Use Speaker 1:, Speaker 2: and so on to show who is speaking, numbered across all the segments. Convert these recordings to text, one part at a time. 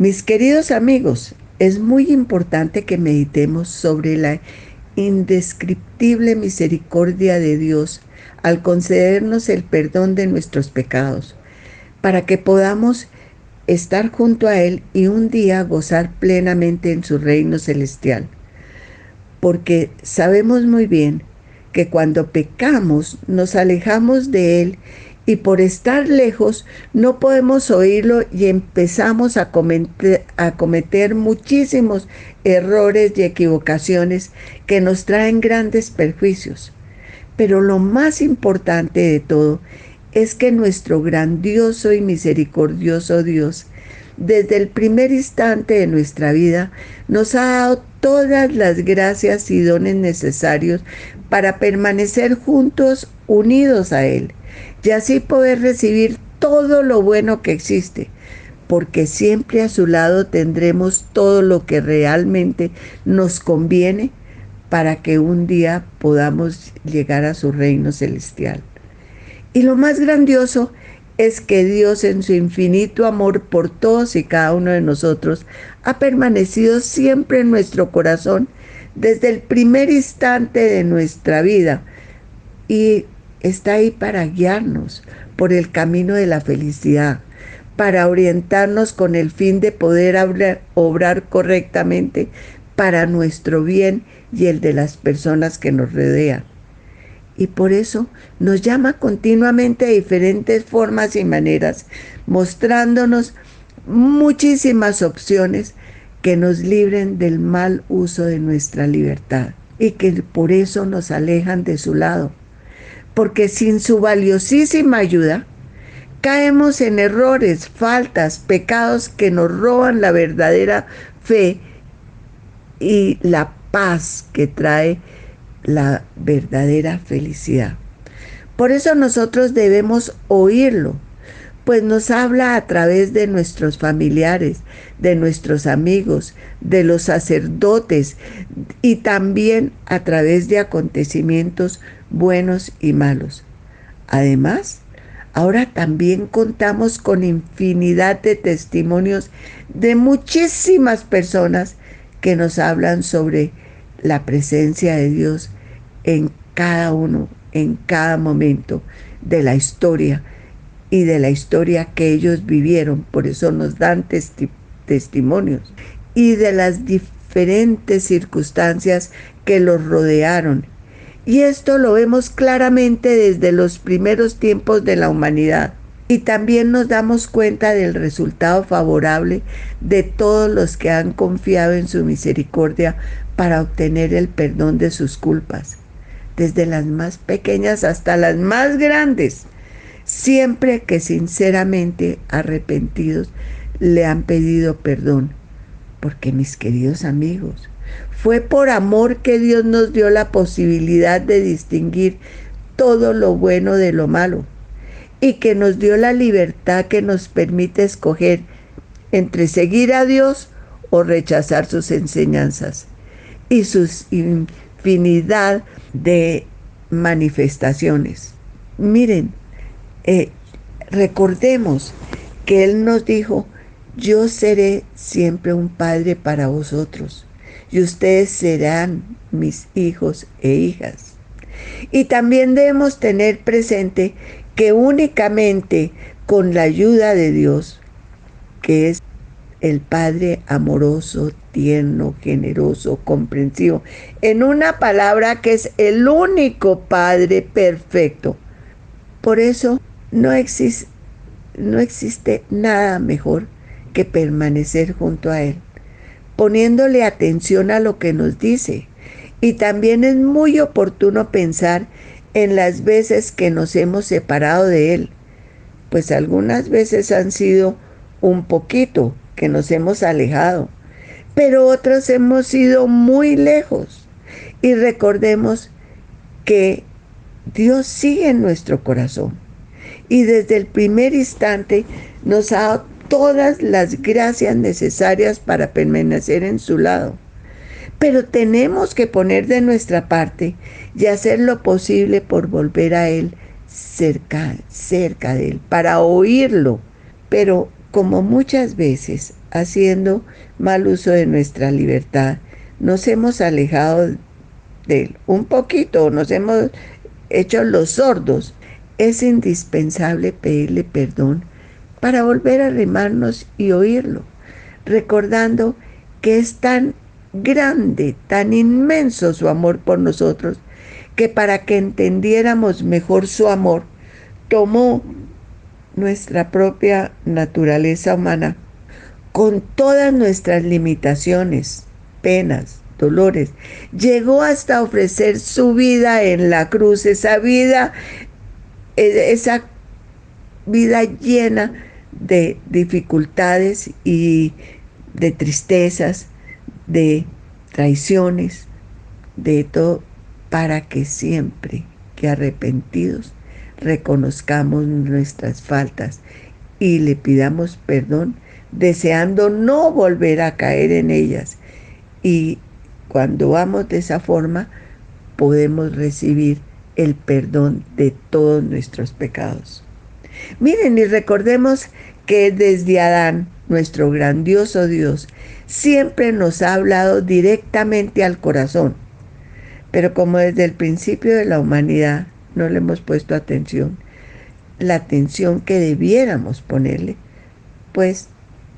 Speaker 1: Mis queridos amigos, es muy importante que meditemos sobre la indescriptible misericordia de Dios al concedernos el perdón de nuestros pecados, para que podamos estar junto a Él y un día gozar plenamente en su reino celestial. Porque sabemos muy bien que cuando pecamos nos alejamos de Él y por estar lejos no podemos oírlo y empezamos a cometer, muchísimos errores y equivocaciones que nos traen grandes perjuicios. Pero lo más importante de todo es que nuestro grandioso y misericordioso Dios, desde el primer instante de nuestra vida, nos ha dado todas las gracias y dones necesarios para permanecer juntos, unidos a Él, y así poder recibir todo lo bueno que existe, porque siempre a su lado tendremos todo lo que realmente nos conviene para que un día podamos llegar a su reino celestial. Y lo más grandioso es que Dios en su infinito amor por todos y cada uno de nosotros ha permanecido siempre en nuestro corazón desde el primer instante de nuestra vida y está ahí para guiarnos por el camino de la felicidad, para orientarnos con el fin de poder obrar, correctamente para nuestro bien y el de las personas que nos rodean y por eso nos llama continuamente de diferentes formas y maneras, mostrándonos muchísimas opciones que nos libren del mal uso de nuestra libertad y que por eso nos alejan de su lado. Porque sin su valiosísima ayuda, caemos en errores, faltas, pecados que nos roban la verdadera fe y la paz que trae la verdadera felicidad. Por eso nosotros debemos oírlo, pues nos habla a través de nuestros familiares, de nuestros amigos, de los sacerdotes y también a través de acontecimientos buenos y malos. Además, ahora también contamos con infinidad de testimonios de muchísimas personas que nos hablan sobre la presencia de Dios en cada uno, en cada momento de la historia y de la historia que ellos vivieron. Por eso nos dan testimonios y de las diferentes circunstancias que los rodearon. Y esto lo vemos claramente desde los primeros tiempos de la humanidad. Y también nos damos cuenta del resultado favorable de todos los que han confiado en su misericordia para obtener el perdón de sus culpas, desde las más pequeñas hasta las más grandes, siempre que sinceramente arrepentidos le han pedido perdón. Porque mis queridos amigos, fue por amor que Dios nos dio la posibilidad de distinguir todo lo bueno de lo malo y que nos dio la libertad que nos permite escoger entre seguir a Dios o rechazar sus enseñanzas y sus infinidad de manifestaciones. Miren, eh, recordemos que Él nos dijo, yo seré siempre un padre para vosotros y ustedes serán mis hijos e hijas. Y también debemos tener presente que únicamente con la ayuda de Dios, que es el Padre amoroso, tierno, generoso, comprensivo. En una palabra que es el único Padre perfecto. Por eso no existe, no existe nada mejor que permanecer junto a Él, poniéndole atención a lo que nos dice. Y también es muy oportuno pensar en las veces que nos hemos separado de Él, pues algunas veces han sido un poquito, que nos hemos alejado, pero otros hemos ido muy lejos. Y recordemos que Dios sigue en nuestro corazón y desde el primer instante nos ha todas las gracias necesarias para permanecer en su lado. Pero tenemos que poner de nuestra parte y hacer lo posible por volver a Él cerca, cerca de Él, para oírlo. Pero como muchas veces haciendo mal uso de nuestra libertad, nos hemos alejado de él un poquito, nos hemos hecho los sordos. Es indispensable pedirle perdón para volver a arrimarnos y oírlo, recordando que es tan grande, tan inmenso su amor por nosotros, que para que entendiéramos mejor su amor, tomó nuestra propia naturaleza humana, con todas nuestras limitaciones, penas, dolores, llegó hasta ofrecer su vida en la cruz, esa vida, e, esa vida llena de dificultades y de tristezas, de traiciones, de todo, para que siempre que arrepentidos reconozcamos nuestras faltas y le pidamos perdón, deseando no volver a caer en ellas. Y cuando vamos de esa forma, podemos recibir el perdón de todos nuestros pecados. Miren y recordemos que desde Adán, nuestro grandioso Dios, siempre nos ha hablado directamente al corazón. Pero como desde el principio de la humanidad no le hemos puesto atención, la atención que debiéramos ponerle, pues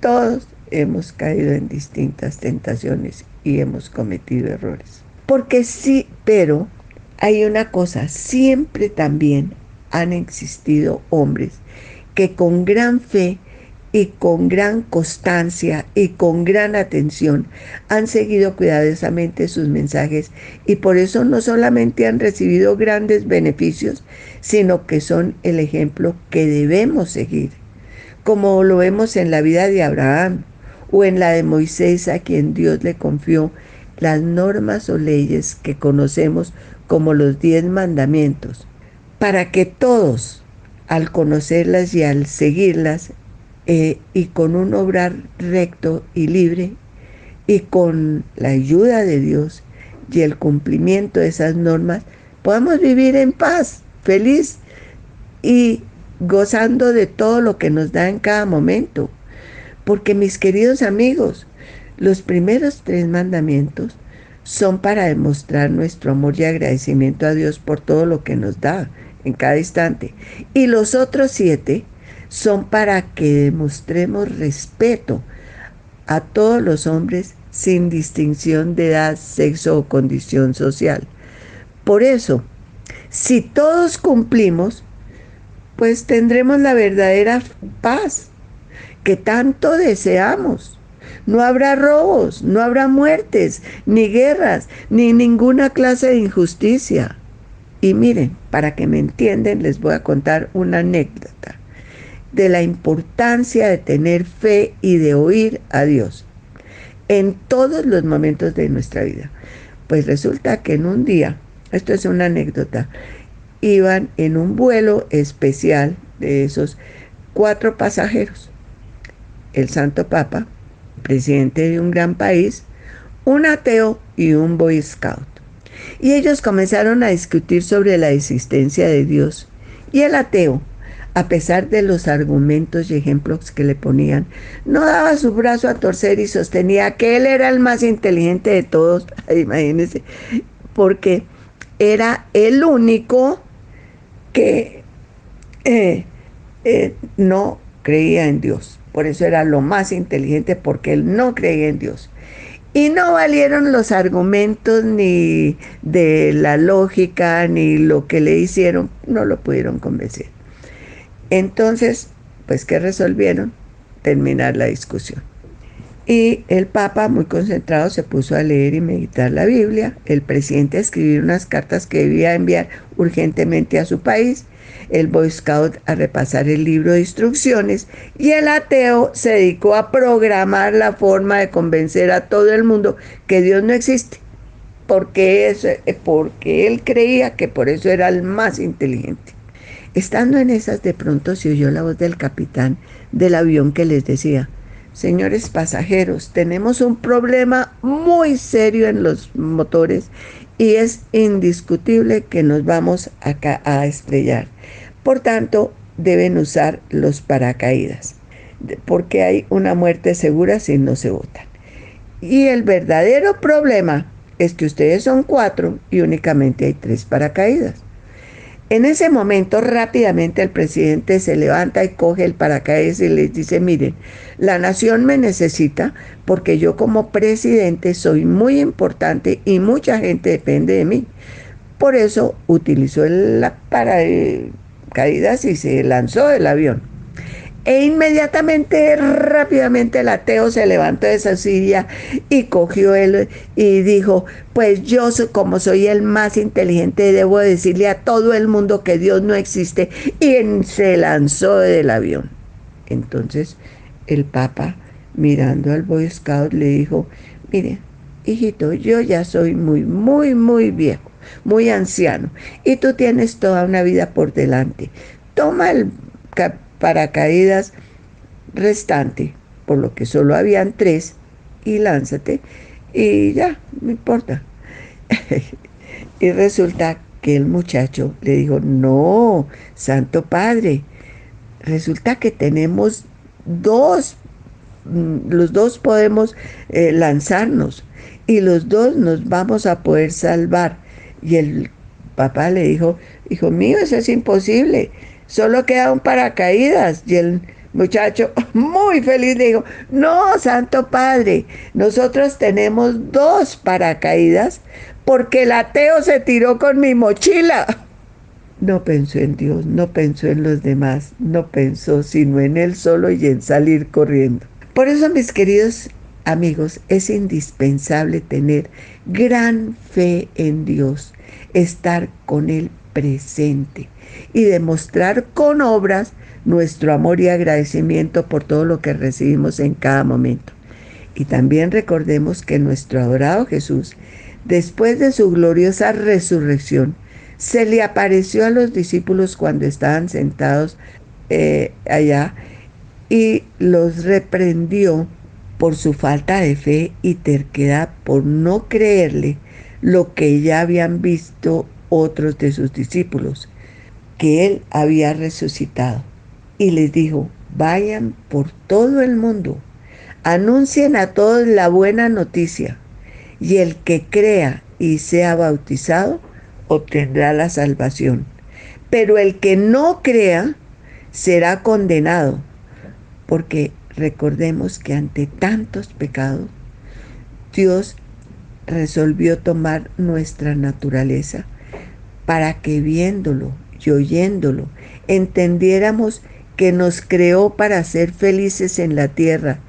Speaker 1: todos hemos caído en distintas tentaciones y hemos cometido errores. Porque sí, pero hay una cosa, siempre también han existido hombres que con gran fe y con gran constancia y con gran atención han seguido cuidadosamente sus mensajes y por eso no solamente han recibido grandes beneficios, sino que son el ejemplo que debemos seguir, como lo vemos en la vida de Abraham o en la de Moisés a quien Dios le confió las normas o leyes que conocemos como los diez mandamientos, para que todos, al conocerlas y al seguirlas, eh, y con un obrar recto y libre y con la ayuda de Dios y el cumplimiento de esas normas, podamos vivir en paz, feliz y gozando de todo lo que nos da en cada momento. Porque mis queridos amigos, los primeros tres mandamientos son para demostrar nuestro amor y agradecimiento a Dios por todo lo que nos da en cada instante. Y los otros siete son para que demostremos respeto a todos los hombres sin distinción de edad, sexo o condición social. Por eso, si todos cumplimos, pues tendremos la verdadera paz que tanto deseamos. No habrá robos, no habrá muertes, ni guerras, ni ninguna clase de injusticia. Y miren, para que me entiendan, les voy a contar una anécdota de la importancia de tener fe y de oír a Dios en todos los momentos de nuestra vida. Pues resulta que en un día, esto es una anécdota, iban en un vuelo especial de esos cuatro pasajeros. El Santo Papa, presidente de un gran país, un ateo y un Boy Scout. Y ellos comenzaron a discutir sobre la existencia de Dios. Y el ateo, a pesar de los argumentos y ejemplos que le ponían, no daba su brazo a torcer y sostenía que él era el más inteligente de todos, imagínense, porque era el único que eh, eh, no creía en Dios. Por eso era lo más inteligente, porque él no creía en Dios. Y no valieron los argumentos ni de la lógica, ni lo que le hicieron, no lo pudieron convencer. Entonces, pues, ¿qué resolvieron? Terminar la discusión. Y el Papa, muy concentrado, se puso a leer y meditar la Biblia. El presidente a escribir unas cartas que debía enviar urgentemente a su país. El Boy Scout a repasar el libro de instrucciones. Y el ateo se dedicó a programar la forma de convencer a todo el mundo que Dios no existe. Porque, es, porque él creía que por eso era el más inteligente. Estando en esas, de pronto se oyó la voz del capitán del avión que les decía, señores pasajeros, tenemos un problema muy serio en los motores y es indiscutible que nos vamos a, a estrellar. Por tanto, deben usar los paracaídas. porque hay una muerte segura si no se votan. Y el verdadero problema es que ustedes son cuatro y únicamente hay tres paracaídas. En ese momento rápidamente el presidente se levanta y coge el paracaídas y les dice, miren, la nación me necesita porque yo como presidente soy muy importante y mucha gente depende de mí. Por eso utilizó la paracaídas y se lanzó del avión. E inmediatamente, rápidamente el ateo se levantó de esa silla y cogió él y dijo, pues yo como soy el más inteligente debo decirle a todo el mundo que Dios no existe y se lanzó del avión. Entonces el Papa mirando al Boy Scout le dijo, mire, hijito, yo ya soy muy, muy, muy viejo, muy anciano y tú tienes toda una vida por delante. Toma el paracaídas restante, por lo que solo habían tres, y lánzate, y ya, no importa. y resulta que el muchacho le dijo, no, Santo Padre, resulta que tenemos dos, mm, los dos podemos eh, lanzarnos y los dos nos vamos a poder salvar. Y el papá le dijo, hijo mío, eso es imposible solo queda un paracaídas. Y el muchacho, muy feliz, dijo, no, Santo Padre, nosotros tenemos dos paracaídas porque el ateo se tiró con mi mochila. No pensó en Dios, no pensó en los demás, no pensó sino en él solo y en salir corriendo. Por eso, mis queridos amigos, es indispensable tener gran fe en Dios, estar con Él presente y demostrar con obras nuestro amor y agradecimiento por todo lo que recibimos en cada momento. Y también recordemos que nuestro adorado Jesús, después de su gloriosa resurrección, se le apareció a los discípulos cuando estaban sentados eh, allá y los reprendió por su falta de fe y terquedad por no creerle lo que ya habían visto otros de sus discípulos que él había resucitado. Y les dijo, vayan por todo el mundo, anuncien a todos la buena noticia, y el que crea y sea bautizado obtendrá la salvación. Pero el que no crea será condenado, porque recordemos que ante tantos pecados, Dios resolvió tomar nuestra naturaleza para que viéndolo y oyéndolo, entendiéramos que nos creó para ser felices en la tierra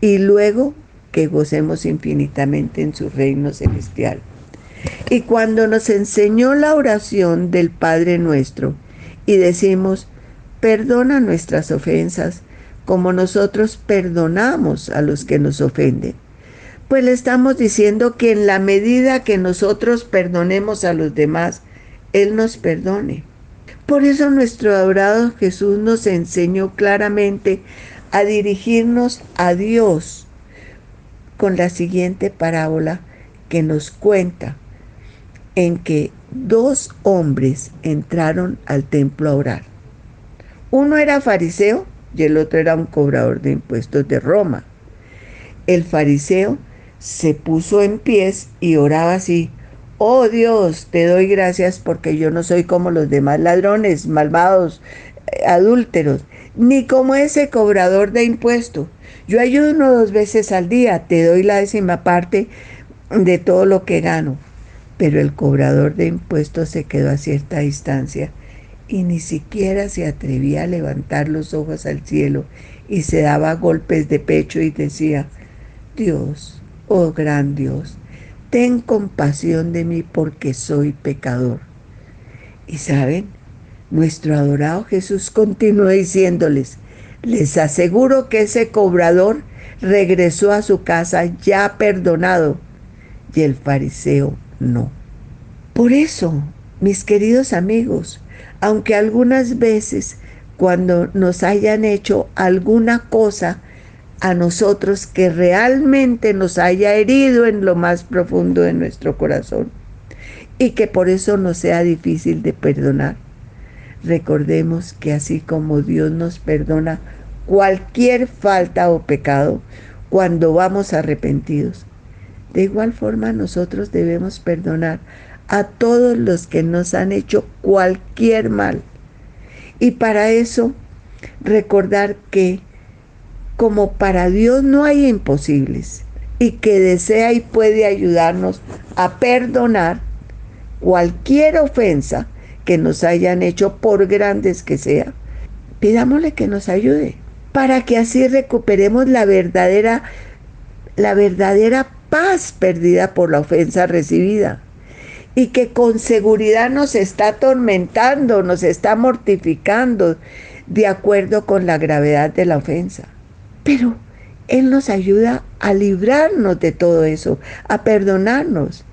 Speaker 1: y luego que gocemos infinitamente en su reino celestial. Y cuando nos enseñó la oración del Padre nuestro y decimos, perdona nuestras ofensas como nosotros perdonamos a los que nos ofenden, pues le estamos diciendo que en la medida que nosotros perdonemos a los demás, Él nos perdone. Por eso nuestro adorado Jesús nos enseñó claramente a dirigirnos a Dios con la siguiente parábola que nos cuenta en que dos hombres entraron al templo a orar. Uno era fariseo y el otro era un cobrador de impuestos de Roma. El fariseo se puso en pies y oraba así, Oh Dios, te doy gracias porque yo no soy como los demás ladrones, malvados, eh, adúlteros, ni como ese cobrador de impuestos. Yo ayuno dos veces al día, te doy la décima parte de todo lo que gano. Pero el cobrador de impuestos se quedó a cierta distancia y ni siquiera se atrevía a levantar los ojos al cielo y se daba golpes de pecho y decía, Dios, oh gran Dios, ten compasión de mí porque soy pecador. Y saben, nuestro adorado Jesús continuó diciéndoles, les aseguro que ese cobrador regresó a su casa ya perdonado y el fariseo no. Por eso, mis queridos amigos, aunque algunas veces cuando nos hayan hecho alguna cosa a nosotros que realmente nos haya herido en lo más profundo de nuestro corazón y que por eso nos sea difícil de perdonar. Recordemos que así como Dios nos perdona cualquier falta o pecado cuando vamos arrepentidos. De igual forma nosotros debemos perdonar a todos los que nos han hecho cualquier mal. Y para eso recordar que como para Dios no hay imposibles y que desea y puede ayudarnos a perdonar cualquier ofensa que nos hayan hecho por grandes que sea, pidámosle que nos ayude para que así recuperemos la verdadera la verdadera paz perdida por la ofensa recibida y que con seguridad nos está atormentando, nos está mortificando de acuerdo con la gravedad de la ofensa. Pero Él nos ayuda a librarnos de todo eso, a perdonarnos.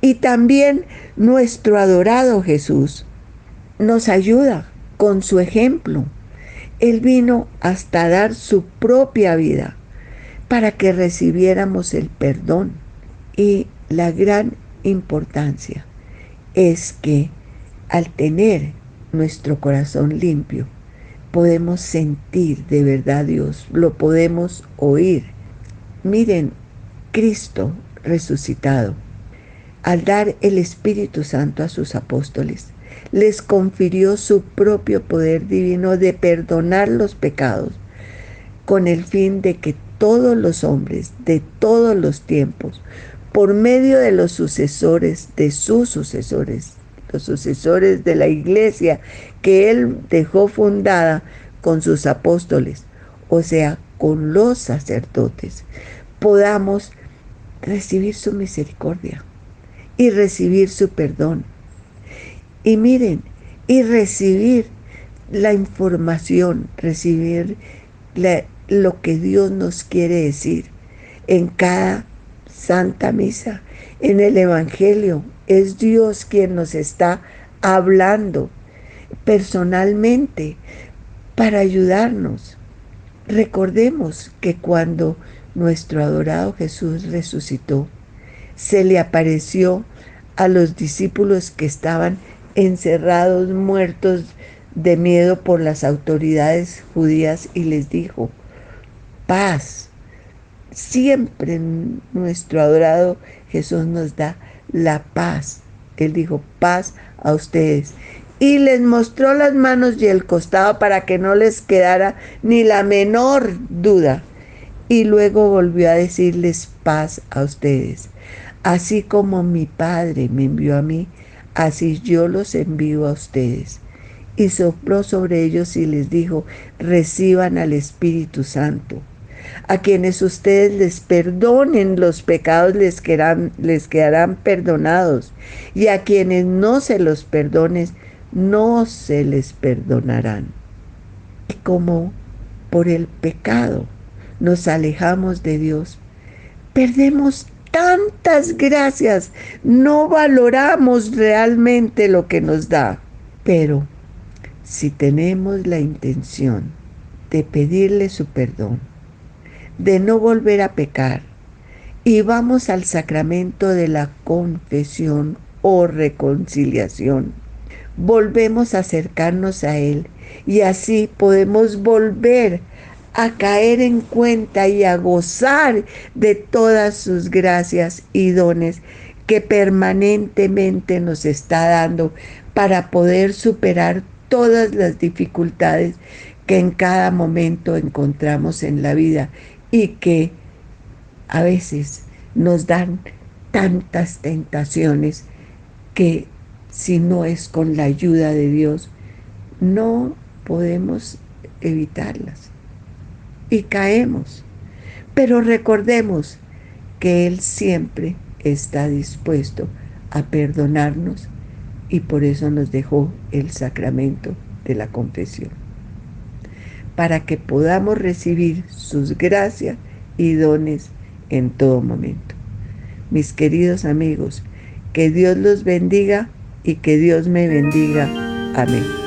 Speaker 1: Y también nuestro adorado Jesús nos ayuda con su ejemplo. Él vino hasta dar su propia vida para que recibiéramos el perdón. Y la gran importancia es que al tener nuestro corazón limpio, podemos sentir de verdad Dios, lo podemos oír. Miren, Cristo resucitado, al dar el Espíritu Santo a sus apóstoles, les confirió su propio poder divino de perdonar los pecados, con el fin de que todos los hombres de todos los tiempos por medio de los sucesores, de sus sucesores, los sucesores de la iglesia que él dejó fundada con sus apóstoles, o sea, con los sacerdotes, podamos recibir su misericordia y recibir su perdón. Y miren, y recibir la información, recibir lo que Dios nos quiere decir en cada Santa Misa, en el Evangelio. Es Dios quien nos está hablando personalmente para ayudarnos. Recordemos que cuando nuestro adorado Jesús resucitó, se le apareció a los discípulos que estaban encerrados, muertos de miedo por las autoridades judías y les dijo, paz, Siempre nuestro adorado Jesús nos da la paz. Él dijo, paz a ustedes. Y les mostró las manos y el costado para que no les quedara ni la menor duda. Y luego volvió a decirles paz a ustedes. Así como mi Padre me envió a mí, así yo los envío a ustedes. Y sopló sobre ellos y les dijo, reciban al Espíritu Santo a quienes ustedes les perdonen los pecados les quedarán, perdonados. Y a quienes no se los perdones, no se les perdonarán. Y como por el pecado nos alejamos de Dios, perdemos tantas gracias, no valoramos realmente lo que nos da. Pero si tenemos la intención de pedirle su perdón, de no volver a pecar y vamos al sacramento de la confesión o reconciliación. Volvemos a acercarnos a Él y así podemos volver a caer en cuenta y a gozar de todas sus gracias y dones que permanentemente nos está dando para poder superar todas las dificultades que en cada momento encontramos en la vida y que a veces nos dan tantas tentaciones que si no es con la ayuda de Dios, no podemos evitarlas. Y caemos. Pero recordemos que Él siempre está dispuesto a perdonarnos y por eso nos dejó el sacramento de la confesión para que podamos recibir sus gracias y dones en todo momento. Mis queridos amigos, que Dios los bendiga y que Dios me bendiga. Amén.